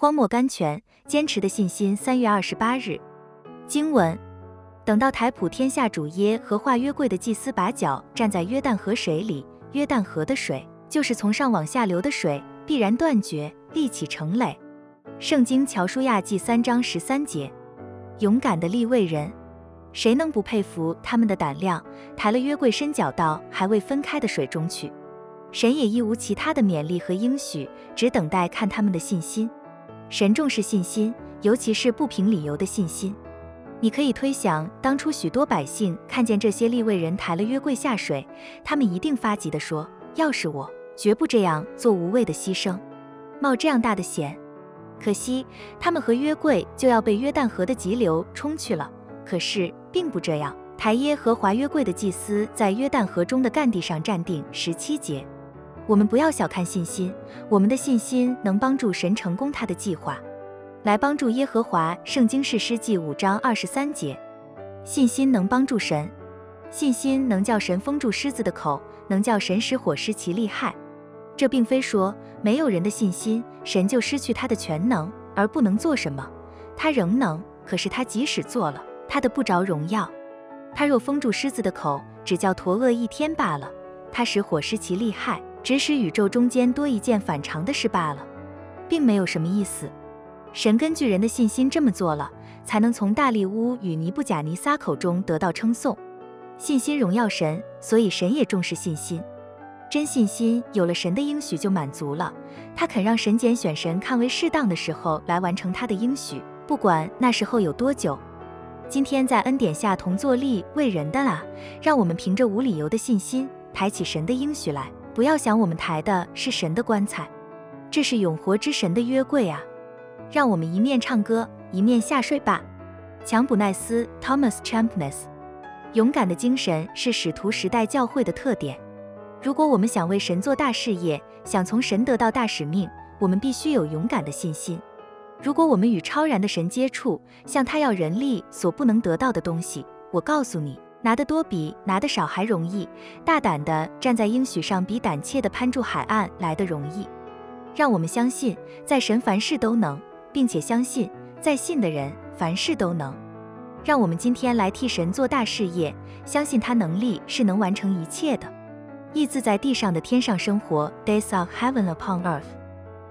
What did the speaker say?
荒漠甘泉，坚持的信心。三月二十八日，经文：等到台普天下主耶和华约柜的祭司把脚站在约旦河水里，约旦河的水就是从上往下流的水，必然断绝，立起成垒。圣经乔舒亚记三章十三节。勇敢的立位人，谁能不佩服他们的胆量？抬了约柜，伸脚到还未分开的水中去。神也一无其他的勉励和应许，只等待看他们的信心。神重视信心，尤其是不凭理由的信心。你可以推想，当初许多百姓看见这些立位人抬了约柜下水，他们一定发急地说：“要是我，绝不这样做无谓的牺牲，冒这样大的险。”可惜，他们和约柜就要被约旦河的急流冲去了。可是，并不这样。台耶和华约柜的祭司在约旦河中的干地上站定。十七节，我们不要小看信心，我们的信心能帮助神成功他的计划，来帮助耶和华。圣经是诗记五章二十三节，信心能帮助神，信心能叫神封住狮子的口，能叫神使火失其厉害。这并非说没有人的信心，神就失去他的全能而不能做什么，他仍能。可是他即使做了，他的不着荣耀。他若封住狮子的口，只叫驼鳄一天罢了；他使火失其厉害，只使宇宙中间多一件反常的事罢了，并没有什么意思。神根据人的信心这么做了，才能从大利乌与尼布甲尼撒口中得到称颂。信心荣耀神，所以神也重视信心。真信心有了神的应许就满足了，他肯让神拣选神看为适当的时候来完成他的应许，不管那时候有多久。今天在恩典下同作力为人的啊，让我们凭着无理由的信心抬起神的应许来，不要想我们抬的是神的棺材，这是永活之神的约柜啊！让我们一面唱歌一面下睡吧。强普奈斯 （Thomas Champness），勇敢的精神是使徒时代教会的特点。如果我们想为神做大事业，想从神得到大使命，我们必须有勇敢的信心。如果我们与超然的神接触，向他要人力所不能得到的东西，我告诉你，拿得多比拿得少还容易。大胆的站在应许上，比胆怯的攀住海岸来得容易。让我们相信，在神凡事都能，并且相信，在信的人凡事都能。让我们今天来替神做大事业，相信他能力是能完成一切的。意自在地上的天上生活，Days of Heaven upon Earth。